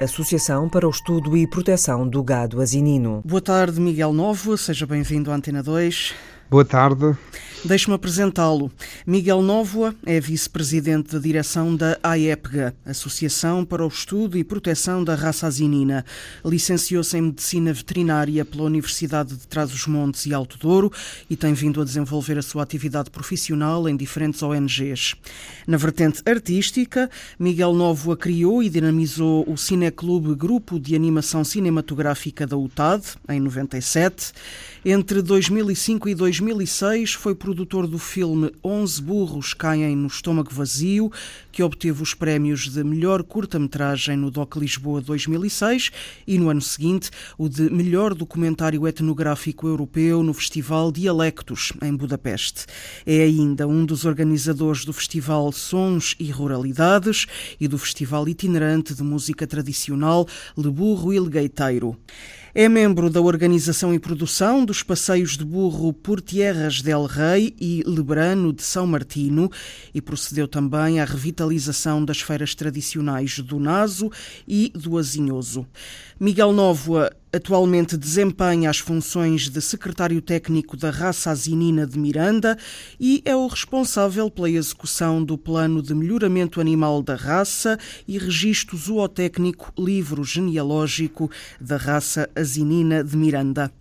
Associação para o Estudo e Proteção do Gado Asinino. Boa tarde, Miguel Novo, seja bem-vindo à Antena 2. Boa tarde. Deixe-me apresentá-lo. Miguel Nóvoa é vice-presidente da direção da AEPGA, Associação para o Estudo e Proteção da Raça Asinina. Licenciou-se em Medicina Veterinária pela Universidade de Trás-os-Montes e Alto Douro e tem vindo a desenvolver a sua atividade profissional em diferentes ONGs. Na vertente artística, Miguel Nóvoa criou e dinamizou o Cineclube Grupo de Animação Cinematográfica da UTAD, em 97. Entre 2005 e 2006 foi produtor do filme 11 Burros Caem no Estômago Vazio, que obteve os prémios de melhor curta-metragem no DOC Lisboa 2006 e no ano seguinte o de melhor documentário etnográfico europeu no Festival Dialectos, em Budapeste. É ainda um dos organizadores do Festival Sons e Ruralidades e do Festival Itinerante de Música Tradicional Le Burro e Legueiteiro. É membro da organização e produção dos passeios de burro por Tierras del Rei e Lebrano de São Martino e procedeu também à revitalização das feiras tradicionais do Naso e do Azinhoso. Miguel Novoa atualmente desempenha as funções de secretário técnico da raça asinina de Miranda e é o responsável pela execução do plano de melhoramento animal da raça e registro zootécnico livro genealógico da raça asinina de Miranda.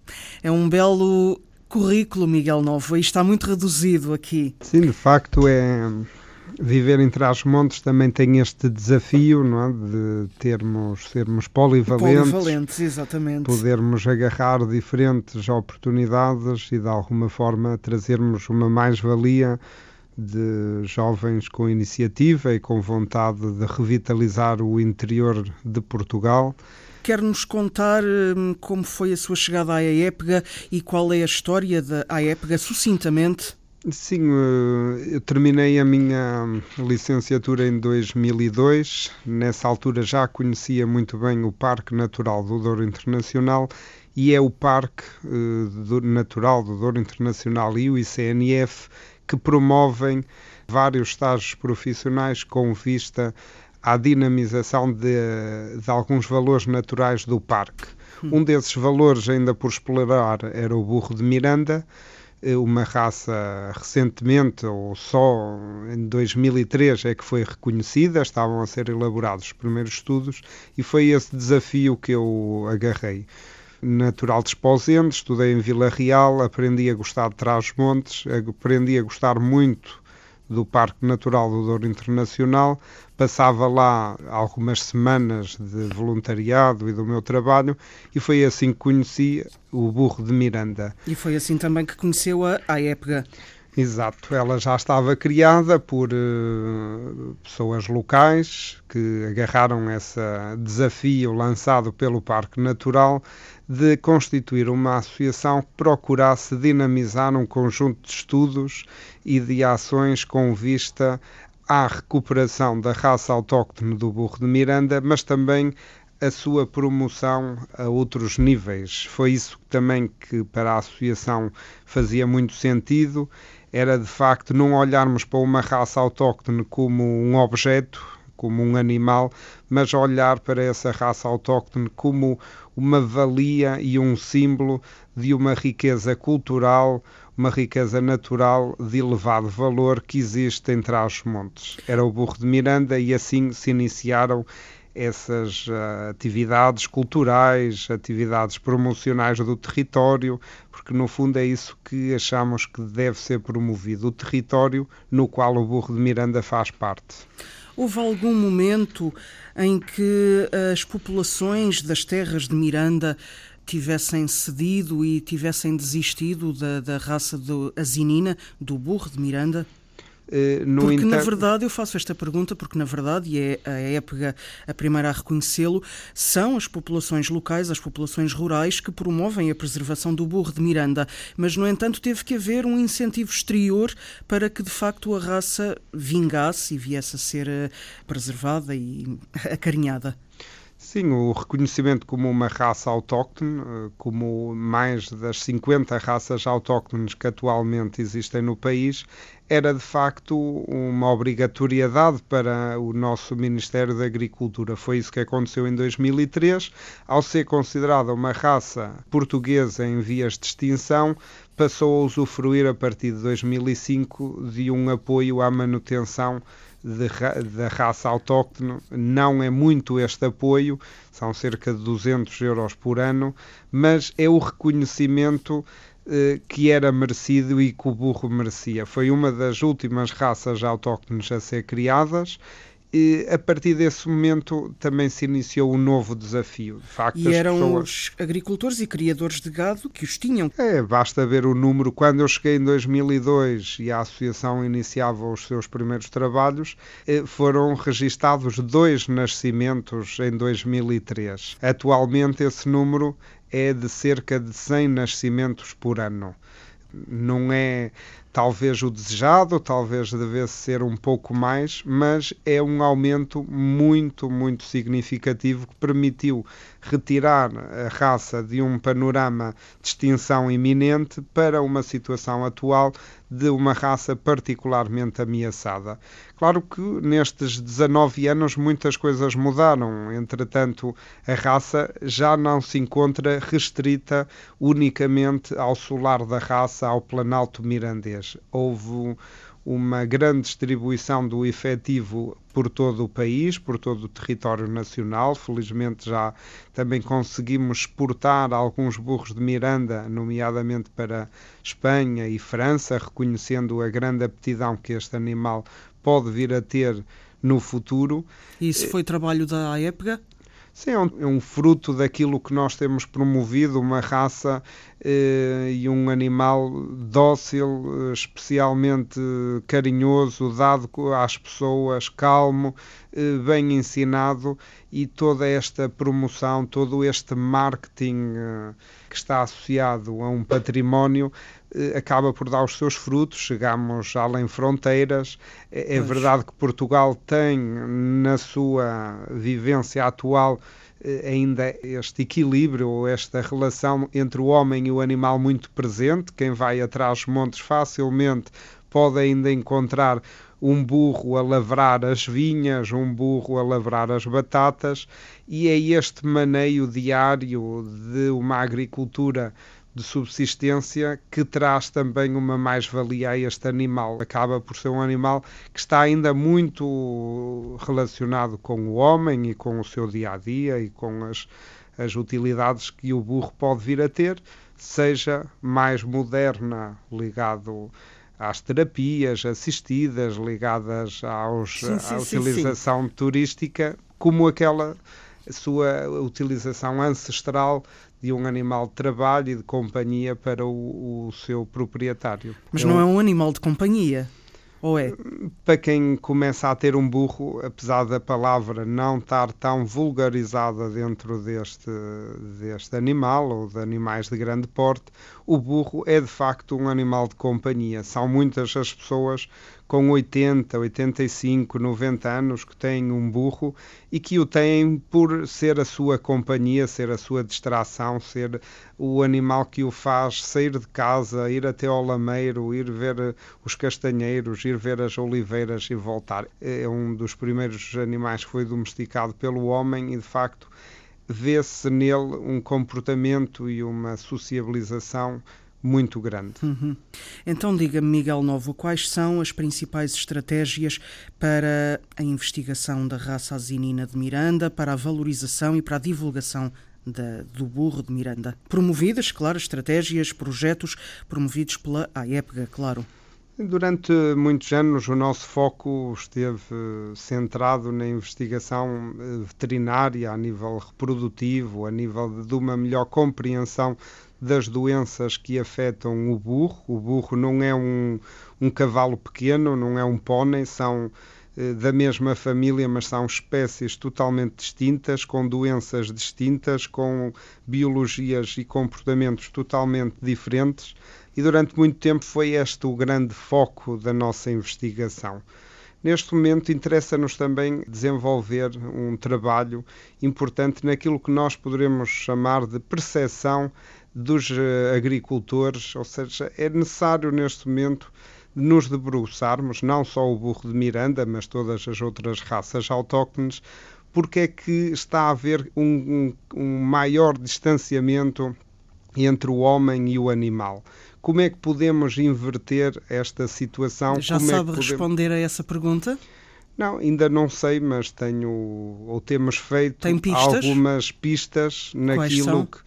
É um belo currículo, Miguel Novo, e está muito reduzido aqui. Sim, de facto é viver em Trás-Montes também tem este desafio não é? de termos, sermos polivalentes, polivalentes exatamente. podermos agarrar diferentes oportunidades e de alguma forma trazermos uma mais-valia de jovens com iniciativa e com vontade de revitalizar o interior de Portugal. Quer-nos contar hum, como foi a sua chegada à AEPGA e qual é a história da AEPGA, sucintamente? Sim, eh, eu terminei a minha licenciatura em 2002. Nessa altura já conhecia muito bem o Parque Natural do Douro Internacional e é o Parque eh, Natural do Douro Internacional e o ICNF que promovem vários estágios profissionais com vista à dinamização de, de alguns valores naturais do parque. Hum. Um desses valores, ainda por explorar, era o burro de Miranda uma raça recentemente, ou só em 2003, é que foi reconhecida, estavam a ser elaborados os primeiros estudos, e foi esse desafio que eu agarrei. Natural de Esposende, estudei em Vila Real, aprendi a gostar de Trás-Montes, aprendi a gostar muito do Parque Natural do Douro Internacional, passava lá algumas semanas de voluntariado e do meu trabalho e foi assim que conheci o Burro de Miranda. E foi assim também que conheceu a AEPGA. Exato, ela já estava criada por uh, pessoas locais que agarraram esse desafio lançado pelo Parque Natural de constituir uma associação que procurasse dinamizar um conjunto de estudos e de ações com vista à recuperação da raça autóctone do burro de Miranda, mas também a sua promoção a outros níveis. Foi isso também que para a associação fazia muito sentido, era de facto não olharmos para uma raça autóctone como um objeto, como um animal, mas olhar para essa raça autóctone como uma valia e um símbolo de uma riqueza cultural, uma riqueza natural de elevado valor que existe em Trás-os-Montes. Era o Burro de Miranda e assim se iniciaram essas uh, atividades culturais, atividades promocionais do território, porque no fundo é isso que achamos que deve ser promovido, o território no qual o Burro de Miranda faz parte. Houve algum momento em que as populações das terras de Miranda tivessem cedido e tivessem desistido da, da raça do asinina, do burro de Miranda? Eh, no porque, na verdade, eu faço esta pergunta porque, na verdade, e é a época a primeira a reconhecê-lo, são as populações locais, as populações rurais, que promovem a preservação do burro de Miranda. Mas, no entanto, teve que haver um incentivo exterior para que, de facto, a raça vingasse e viesse a ser eh, preservada e acarinhada. Sim, o reconhecimento como uma raça autóctone, eh, como mais das 50 raças autóctones que atualmente existem no país, era de facto uma obrigatoriedade para o nosso Ministério da Agricultura. Foi isso que aconteceu em 2003. Ao ser considerada uma raça portuguesa em vias de extinção, passou a usufruir a partir de 2005 de um apoio à manutenção da raça autóctone. Não é muito este apoio, são cerca de 200 euros por ano, mas é o reconhecimento eh, que era merecido e que o burro merecia. Foi uma das últimas raças autóctones a ser criadas e a partir desse momento também se iniciou um novo desafio. De facto, e eram pessoas... os agricultores e criadores de gado que os tinham. É, basta ver o número. Quando eu cheguei em 2002 e a associação iniciava os seus primeiros trabalhos, eh, foram registados dois nascimentos em 2003. Atualmente esse número é de cerca de 100 nascimentos por ano. Não é talvez o desejado, talvez devesse ser um pouco mais, mas é um aumento muito, muito significativo que permitiu retirar a raça de um panorama de extinção iminente para uma situação atual de uma raça particularmente ameaçada. Claro que nestes 19 anos muitas coisas mudaram, entretanto, a raça já não se encontra restrita unicamente ao solar da raça, ao Planalto Mirandês. Houve uma grande distribuição do efetivo por todo o país, por todo o território nacional. Felizmente já também conseguimos exportar alguns burros de Miranda, nomeadamente para Espanha e França, reconhecendo a grande aptidão que este animal pode vir a ter no futuro. Isso foi trabalho da AEPGA? Sim, é um, é um, fruto daquilo que nós temos promovido, uma raça eh, e um animal dócil, especialmente carinhoso, dado às pessoas, calmo, eh, bem ensinado e toda esta promoção, todo este marketing eh, que está associado a um património eh, acaba por dar os seus frutos, chegamos além fronteiras. É, é verdade que Portugal tem na sua vivência atual eh, ainda este equilíbrio ou esta relação entre o homem e o animal muito presente. Quem vai atrás montes facilmente pode ainda encontrar um burro a lavrar as vinhas, um burro a lavrar as batatas, e é este maneio diário de uma agricultura de subsistência que traz também uma mais-valia a este animal. Acaba por ser um animal que está ainda muito relacionado com o homem e com o seu dia a dia e com as, as utilidades que o burro pode vir a ter, seja mais moderna, ligado às terapias assistidas, ligadas aos, sim, sim, à utilização sim, turística, como aquela sua utilização ancestral de um animal de trabalho e de companhia para o, o seu proprietário. Mas não é um animal de companhia? Ou é? Para quem começa a ter um burro, apesar da palavra não estar tão vulgarizada dentro deste, deste animal ou de animais de grande porte, o burro é de facto um animal de companhia. São muitas as pessoas com 80, 85, 90 anos que têm um burro e que o têm por ser a sua companhia, ser a sua distração, ser o animal que o faz sair de casa, ir até ao lameiro, ir ver os castanheiros, ir ver as oliveiras e voltar. É um dos primeiros animais que foi domesticado pelo homem e de facto vê-se nele um comportamento e uma sociabilização muito grande. Uhum. Então diga-me, Miguel Novo, quais são as principais estratégias para a investigação da raça asinina de Miranda, para a valorização e para a divulgação da, do burro de Miranda? Promovidas, claro, estratégias, projetos promovidos pela AEPGA, claro. Durante muitos anos, o nosso foco esteve centrado na investigação eh, veterinária a nível reprodutivo, a nível de uma melhor compreensão das doenças que afetam o burro. O burro não é um, um cavalo pequeno, não é um pônei, são eh, da mesma família, mas são espécies totalmente distintas, com doenças distintas, com biologias e comportamentos totalmente diferentes e durante muito tempo foi este o grande foco da nossa investigação. Neste momento, interessa-nos também desenvolver um trabalho importante naquilo que nós poderemos chamar de percepção dos eh, agricultores, ou seja, é necessário neste momento nos debruçarmos, não só o burro de Miranda, mas todas as outras raças autóctones, porque é que está a haver um, um, um maior distanciamento entre o homem e o animal. Como é que podemos inverter esta situação? Já Como sabe é podemos... responder a essa pergunta? Não, ainda não sei, mas tenho ou temos feito pistas? algumas pistas naquilo que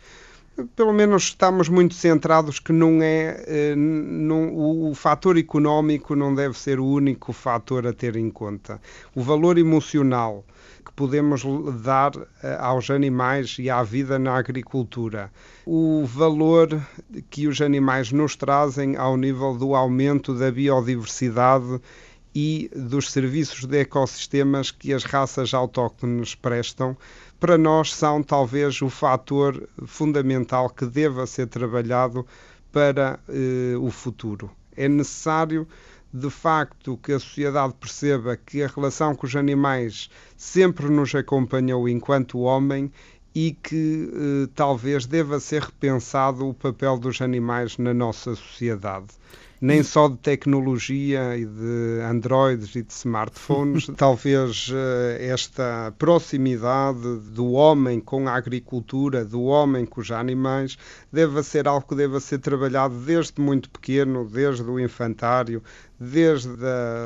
pelo menos estamos muito centrados que não é eh, não, o, o fator económico não deve ser o único fator a ter em conta. O valor emocional que podemos dar eh, aos animais e à vida na agricultura. O valor que os animais nos trazem ao nível do aumento da biodiversidade e dos serviços de ecossistemas que as raças autóctones prestam, para nós são talvez o fator fundamental que deva ser trabalhado para eh, o futuro. É necessário de facto que a sociedade perceba que a relação com os animais sempre nos acompanhou enquanto homem e que eh, talvez deva ser repensado o papel dos animais na nossa sociedade nem só de tecnologia e de Androids e de smartphones. Talvez uh, esta proximidade do homem com a agricultura, do homem com os animais, deva ser algo que deva ser trabalhado desde muito pequeno, desde o infantário, desde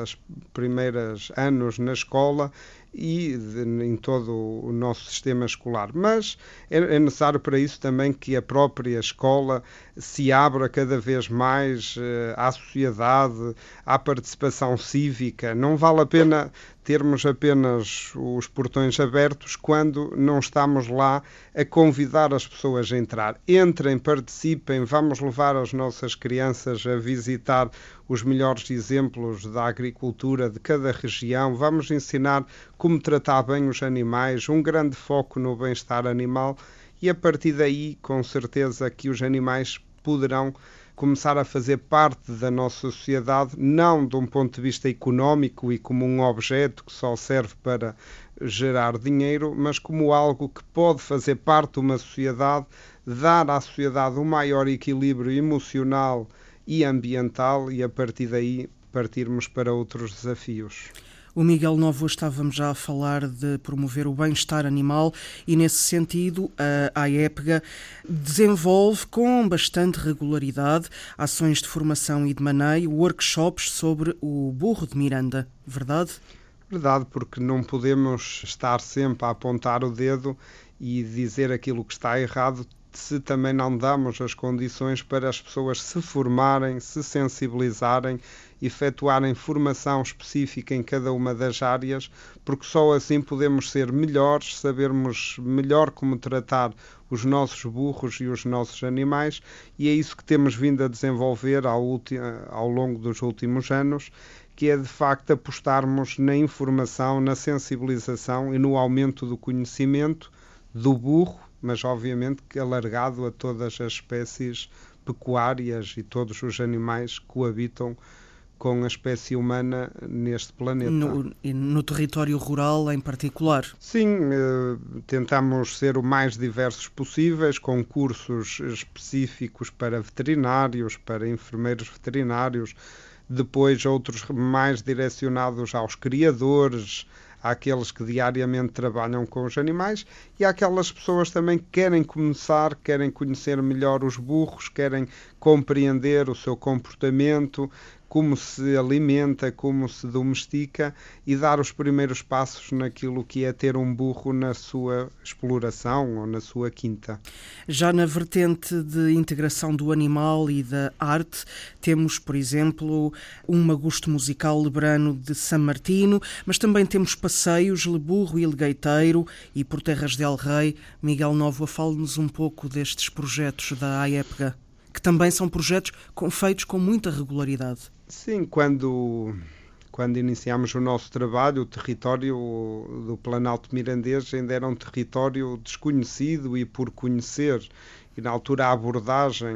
os primeiros anos na escola e em todo o nosso sistema escolar. Mas é, é, necessário para isso também que a própria escola se abra cada vez mais uh, à sociedade, à participação cívica. Não vale a pena termos apenas os portões abertos quando não estamos lá a convidar as pessoas a entrar. Entrem, participem, vamos levar as nossas crianças a visitar os melhores exemplos da agricultura de cada região, vamos ensinar como tratar bem os animais, um grande foco no bem-estar animal e a partir daí, com certeza, que os animais poderão começar a fazer parte da nossa sociedade, não de um ponto de vista económico e como um objeto que só serve para gerar dinheiro, mas como algo que pode fazer parte de uma sociedade, dar à sociedade um maior equilíbrio emocional e ambiental e a partir daí partirmos para outros desafios. O Miguel Novo estávamos já a falar de promover o bem-estar animal e, nesse sentido, a AEPGA desenvolve com bastante regularidade ações de formação e de maneio, workshops sobre o burro de Miranda, verdade? Verdade, porque não podemos estar sempre a apontar o dedo e dizer aquilo que está errado se também não damos as condições para as pessoas se formarem, se sensibilizarem, efetuarem formação específica em cada uma das áreas, porque só assim podemos ser melhores, sabermos melhor como tratar os nossos burros e os nossos animais, e é isso que temos vindo a desenvolver ao, ao longo dos últimos anos que é de facto apostarmos na informação, na sensibilização e no aumento do conhecimento do burro mas obviamente que alargado a todas as espécies pecuárias e todos os animais que coabitam com a espécie humana neste planeta. No, no território rural em particular? Sim, eh, tentamos ser o mais diversos possíveis, com cursos específicos para veterinários, para enfermeiros veterinários, depois outros mais direcionados aos criadores, àqueles que diariamente trabalham com os animais e àquelas pessoas também que querem começar, querem conhecer melhor os burros, querem compreender o seu comportamento, como se alimenta, como se domestica e dar os primeiros passos naquilo que é ter um burro na sua exploração ou na sua quinta. Já na vertente de integração do animal e da arte, temos, por exemplo, um magusto musical lebrano de San Martino, mas também temos passeios Leburro e Legueiteiro e por Terras del Rei. Miguel Novo, fale-nos um pouco destes projetos da AEPGA, que também são projetos feitos com muita regularidade. Sim, quando, quando iniciámos o nosso trabalho, o território do Planalto Mirandês ainda era um território desconhecido e por conhecer. E na altura a abordagem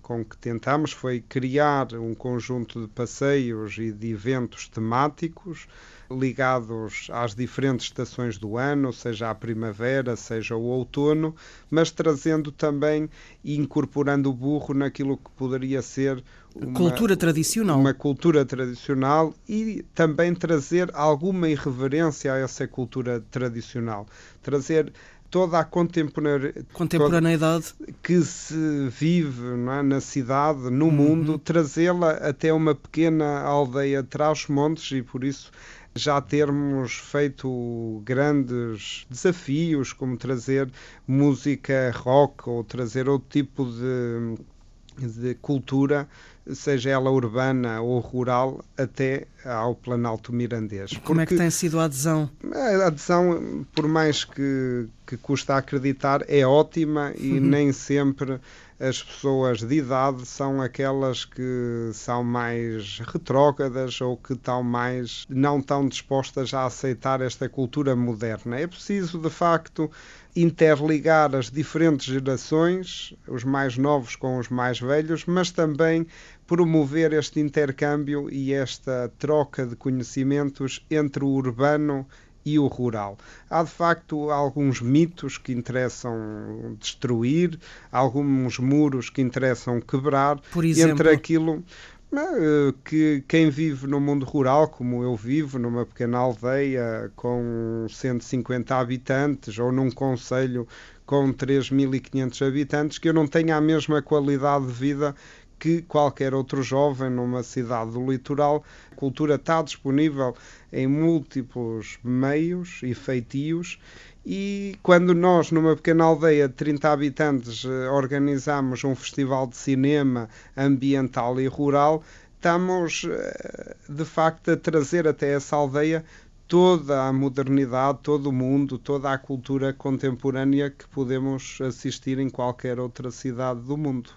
com que tentámos foi criar um conjunto de passeios e de eventos temáticos ligados às diferentes estações do ano, seja a primavera, seja o outono, mas trazendo também e incorporando o burro naquilo que poderia ser uma cultura tradicional. Uma cultura tradicional e também trazer alguma irreverência a essa cultura tradicional. Trazer toda a contemporaneidade que se vive é, na cidade, no uhum. mundo, trazê-la até uma pequena aldeia atrás montes e por isso já termos feito grandes desafios, como trazer música rock ou trazer outro tipo de, de cultura, seja ela urbana ou rural, até ao Planalto Mirandês. Como Porque é que tem sido a adesão? A adesão, por mais que, que custa acreditar, é ótima e uhum. nem sempre as pessoas de idade são aquelas que são mais retrógradas ou que estão mais não estão dispostas a aceitar esta cultura moderna. É preciso, de facto, interligar as diferentes gerações, os mais novos com os mais velhos, mas também promover este intercâmbio e esta troca de conhecimentos entre o urbano e o rural. Há de facto alguns mitos que interessam destruir, alguns muros que interessam quebrar, Por exemplo? entre aquilo eh, que quem vive no mundo rural, como eu vivo, numa pequena aldeia com 150 habitantes ou num conselho com 3.500 habitantes, que eu não tenha a mesma qualidade de vida que qualquer outro jovem numa cidade do litoral. A cultura está disponível em múltiplos meios e feitios. E quando nós, numa pequena aldeia de 30 habitantes, eh, organizamos um festival de cinema ambiental e rural, estamos eh, de facto a trazer até essa aldeia toda a modernidade, todo o mundo, toda a cultura contemporânea que podemos assistir em qualquer outra cidade do mundo.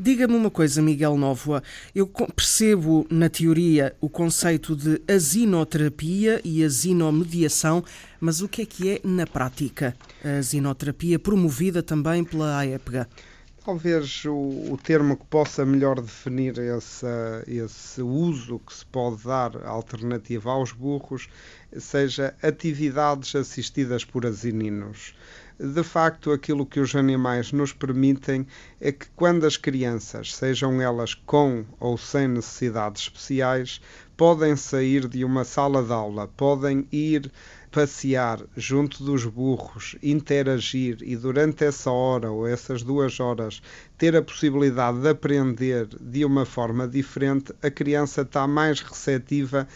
Diga-me uma coisa, Miguel Novoa. Eu percebo na teoria o conceito de asinoterapia e asinomediação, mas o que é que é na prática a asinoterapia promovida também pela AEPGA? Talvez o, o, termo que possa melhor definir essa, esse uso que se pode dar alternativa aos burros seja atividades assistidas por asininos de facto, aquilo que os animais nos permitem é que, quando as crianças, sejam elas com ou sem necessidades especiais, podem sair de uma sala de aula, podem ir passear junto dos burros, interagir e durante essa hora ou essas duas horas ter a possibilidade de aprender de uma forma diferente, a criança está mais receptiva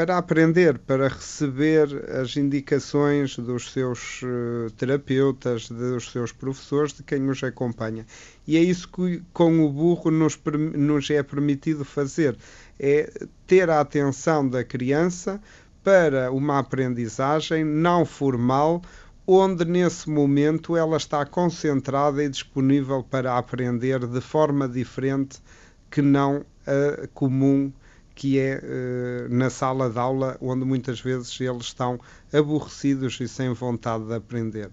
para aprender, para receber as indicações dos seus uh, terapeutas, dos seus professores, de quem os acompanha. E é isso que com o burro nos, nos é permitido fazer, é ter a atenção da criança para uma aprendizagem não formal, onde nesse momento ela está concentrada e disponível para aprender de forma diferente que não a comum que é uh, na sala de aula, onde muitas vezes eles estão aborrecidos e sem vontade de aprender.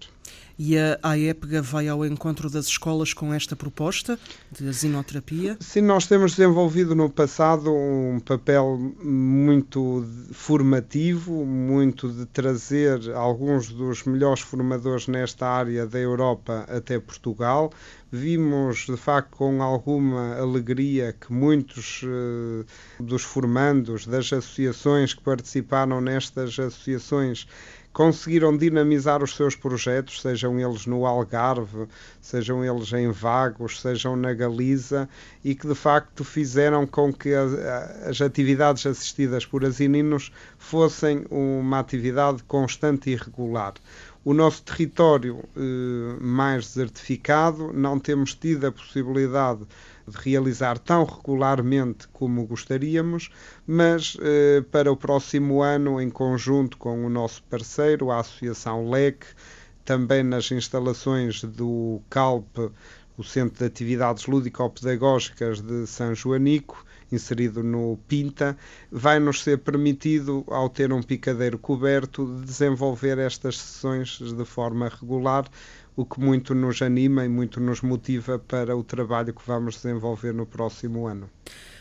E a AEPGA vai ao encontro das escolas com esta proposta de asinoterapia? Sim, nós temos desenvolvido no passado um papel muito formativo, muito de trazer alguns dos melhores formadores nesta área da Europa até Portugal. Vimos, de facto, com alguma alegria que muitos uh, dos formandos das associações que participaram nestas associações conseguiram dinamizar os seus projetos, sejam eles no Algarve, sejam eles em Vagos, sejam na Galiza, e que de facto fizeram com que as atividades assistidas por asininos fossem uma atividade constante e regular. O nosso território eh, mais desertificado, não temos tido a possibilidade de realizar tão regularmente como gostaríamos, mas eh, para o próximo ano, em conjunto com o nosso parceiro, a Associação LEC, também nas instalações do CALP, o Centro de Atividades Lúdico-Pedagógicas de São Joanico, inserido no Pinta, vai-nos ser permitido, ao ter um picadeiro coberto, desenvolver estas sessões de forma regular, o que muito nos anima e muito nos motiva para o trabalho que vamos desenvolver no próximo ano.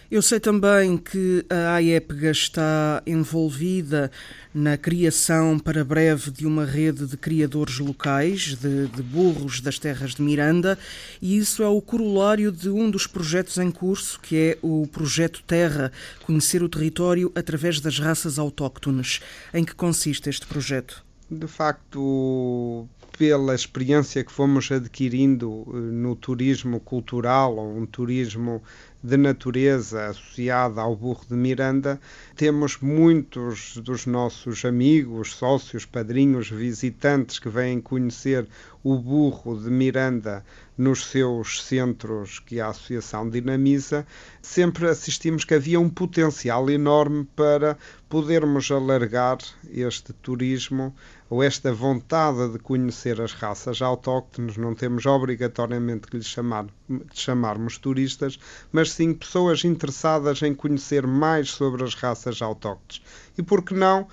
Eu sei também que a AEPGA está envolvida na criação para breve de uma rede de criadores locais de, de, burros das terras de Miranda e isso é o corolário de um dos projetos em curso, que é o Projeto Terra, conhecer o território através das raças autóctones. Em que consiste este projeto? De facto, pela experiência que fomos adquirindo eh, no turismo cultural ou um turismo de natureza associada ao burro de Miranda, temos muitos dos nossos amigos, sócios, padrinhos, visitantes que vêm conhecer o burro de Miranda nos seus centros que a Associação dinamiza, sempre assistimos que havia um potencial enorme para podermos alargar este turismo ou esta vontade de conhecer as raças autóctones, não temos obrigatoriamente que lhes chamar, chamarmos turistas, mas sim pessoas interessadas em conhecer mais sobre as raças autóctones. E por que não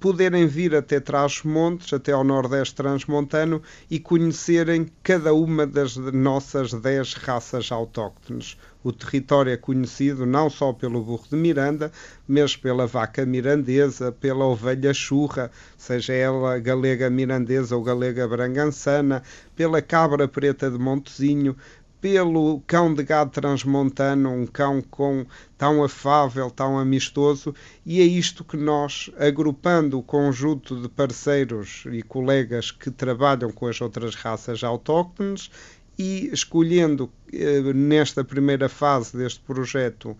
poderem vir até Trás-Montes, até ao Nordeste Transmontano e conhecerem cada uma das nossas dez raças autóctones. O território é conhecido não só pelo burro de Miranda, mas pela vaca mirandesa, pela ovelha churra, seja ela galega mirandesa ou galega brangançana, pela cabra preta de Montezinho, pelo cão de gado transmontano, um cão com tão afável, tão amistoso, e é isto que nós, agrupando o conjunto de parceiros e colegas que trabalham com as outras raças autóctones e escolhendo eh, nesta primeira fase deste projeto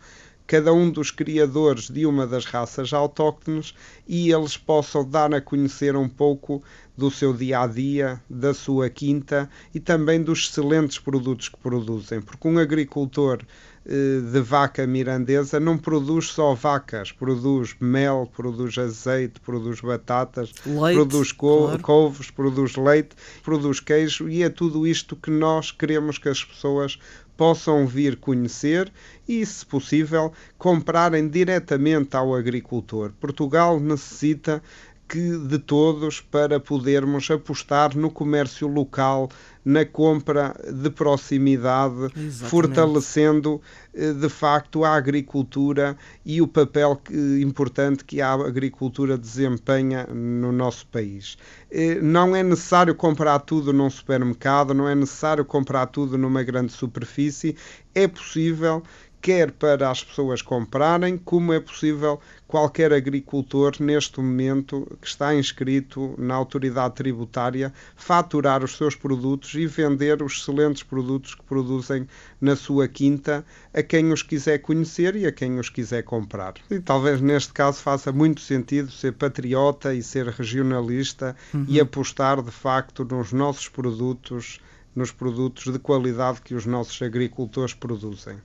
cada um dos criadores de uma das raças autóctones e eles possam dar a conhecer um pouco do seu dia a dia, da sua quinta e também dos excelentes produtos que produzem, porque um agricultor eh, de vaca mirandesa não produz só vacas, produz mel, produz azeite, produz batatas, leite, produz co claro. couves, produz leite, produz queijo e é tudo isto que nós queremos que as pessoas possam vir conhecer e, se possível, comprarem diretamente ao agricultor. Portugal necessita que de todos para podermos apostar no comércio local, na compra de proximidade, Exatamente. fortalecendo eh, de facto a agricultura e o papel importante que a agricultura desempenha no nosso país. Eh, não é necessário comprar tudo num supermercado, não é necessário comprar tudo numa grande superfície, é possível quer para as pessoas comprarem, como é possível qualquer agricultor neste momento que está inscrito na autoridade tributária faturar os seus produtos e vender os excelentes produtos que produzem na sua quinta a quem os quiser conhecer e a quem os quiser comprar. E talvez neste caso faça muito sentido ser patriota e ser regionalista uhum. e apostar de facto nos nossos produtos, nos produtos de qualidade que os nossos agricultores produzem.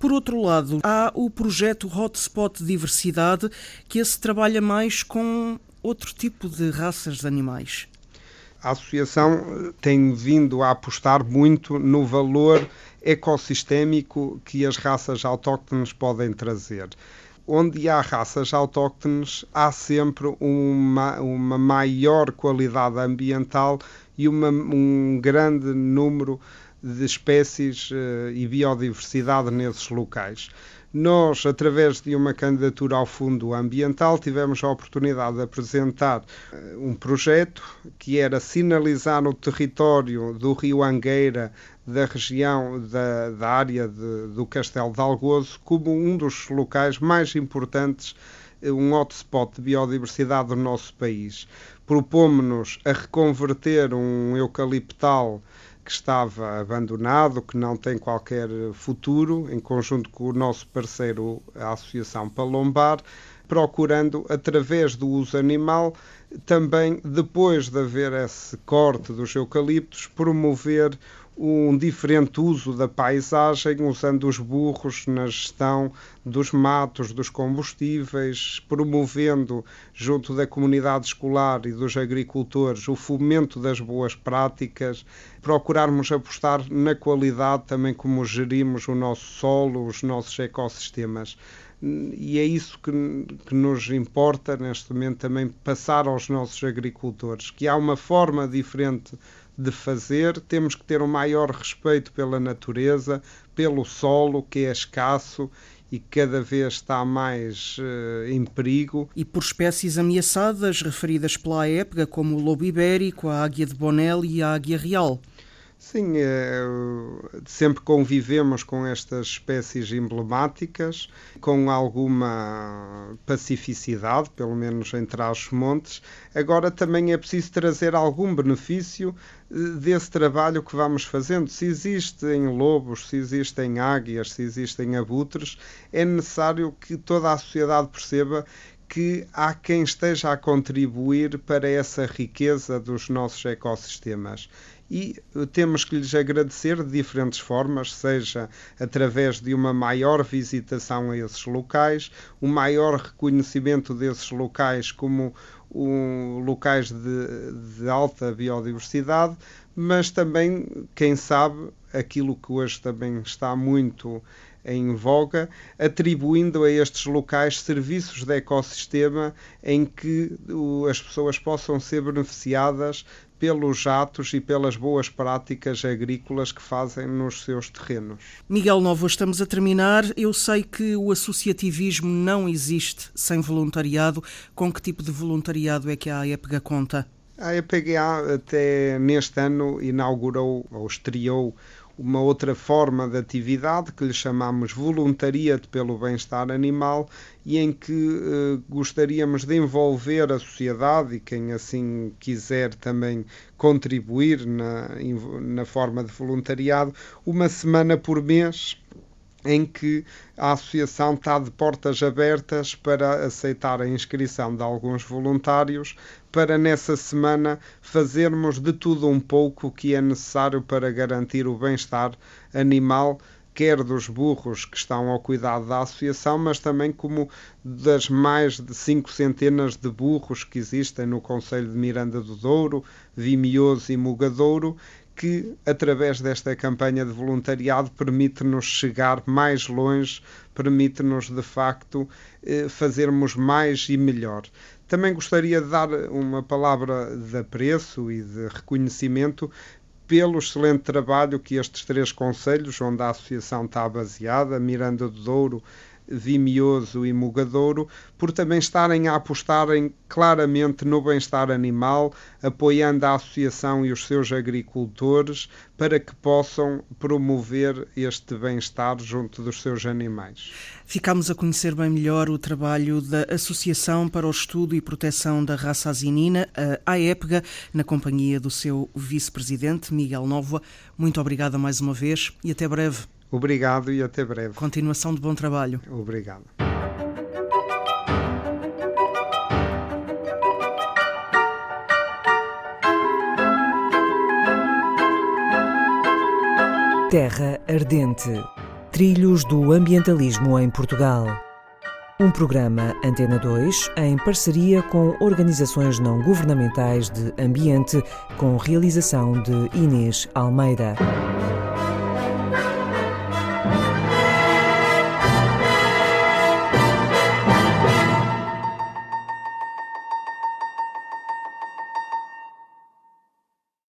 Por outro lado, há o projeto Hotspot Diversidade, que esse trabalha mais com outro tipo de raças de animais. A associação tem vindo a apostar muito no valor ecossistémico que as raças autóctones podem trazer. Onde há raças autóctones, há sempre uma, uma maior qualidade ambiental e uma, um grande número de espécies uh, e biodiversidade nesses locais. Nós, através de uma candidatura ao Fundo Ambiental, tivemos a oportunidade de apresentar uh, um projeto que era sinalizar o território do Rio Angueira, da região da, da área de, do Castelo de Algozo, como um dos locais mais importantes um hotspot de biodiversidade do nosso país. Propomos-nos a reconverter um eucaliptal que estava abandonado, que não tem qualquer futuro, em conjunto com o nosso parceiro, a Associação Palombar, procurando, através do uso animal, também, depois de haver esse corte dos eucaliptos, promover um diferente uso da paisagem, usando os burros na gestão dos matos, dos combustíveis, promovendo, junto da comunidade escolar e dos agricultores, o fomento das boas práticas, procurarmos apostar na qualidade também como gerimos o nosso solo, os nossos ecossistemas. E é isso que, que, nos importa neste momento também passar aos nossos agricultores, que há uma forma diferente de fazer, temos que ter um maior respeito pela natureza, pelo solo, que é escasso e cada vez está mais uh, em perigo. E por espécies ameaçadas referidas pela época, como o lobo ibérico, a águia de Bonel e a águia real. Sim, é, sempre convivemos com estas espécies emblemáticas, com alguma pacificidade, pelo menos entre os montes. Agora também é preciso trazer algum benefício eh, desse trabalho que vamos fazendo. Se existem lobos, se existem águias, se existem abutres, é necessário que toda a sociedade perceba que há quem esteja a contribuir para essa riqueza dos nossos ecossistemas e temos que lhes agradecer de diferentes formas, seja através de uma maior visitação a esses locais, um maior reconhecimento desses locais como um, locais de, de alta biodiversidade, mas também, quem sabe, aquilo que hoje também está muito em voga, atribuindo a estes locais serviços de ecossistema em que as pessoas possam ser beneficiadas pelos atos e pelas boas práticas agrícolas que fazem nos seus terrenos. Miguel Novo, estamos a terminar. Eu sei que o associativismo não existe sem voluntariado. Com que tipo de voluntariado é que a AEPGA conta? A EPGA até neste ano inaugurou ou estreou uma outra forma de atividade que lhe chamamos voluntariado pelo bem-estar animal e em que eh, gostaríamos de envolver a sociedade e quem assim quiser também contribuir na, na forma de voluntariado uma semana por mês em que a associação está de portas abertas para aceitar a inscrição de alguns voluntários para nessa semana fazermos de tudo um pouco o que é necessário para garantir o bem-estar animal quer dos burros que estão ao cuidado da associação, mas também como das mais de cinco centenas de burros que existem no Conselho de Miranda do Douro, Vimioso e Mugadouro, que, através desta campanha de voluntariado, permite-nos chegar mais longe, permite-nos, de facto, eh, fazermos mais e melhor. Também gostaria de dar uma palavra de apreço e de reconhecimento pelo excelente trabalho que estes três conselhos, onde a associação está baseada, Miranda do Douro, Vimioso e Mugadouro, por também estarem a apostarem claramente no bem-estar animal, apoiando a associação e os seus agricultores para que possam promover este bem-estar junto dos seus animais. Ficamos a conhecer bem melhor o trabalho da Associação para o Estudo e Proteção da Raça Asinina, a AEPGA, na companhia do seu vice-presidente, Miguel Novoa. Muito obrigada mais uma vez e até breve. Obrigado e até breve. Continuação de bom trabalho. Obrigado. Terra Ardente Trilhos do Ambientalismo em Portugal. Um programa Antena 2 em parceria com organizações não governamentais de ambiente, com realização de Inês Almeida.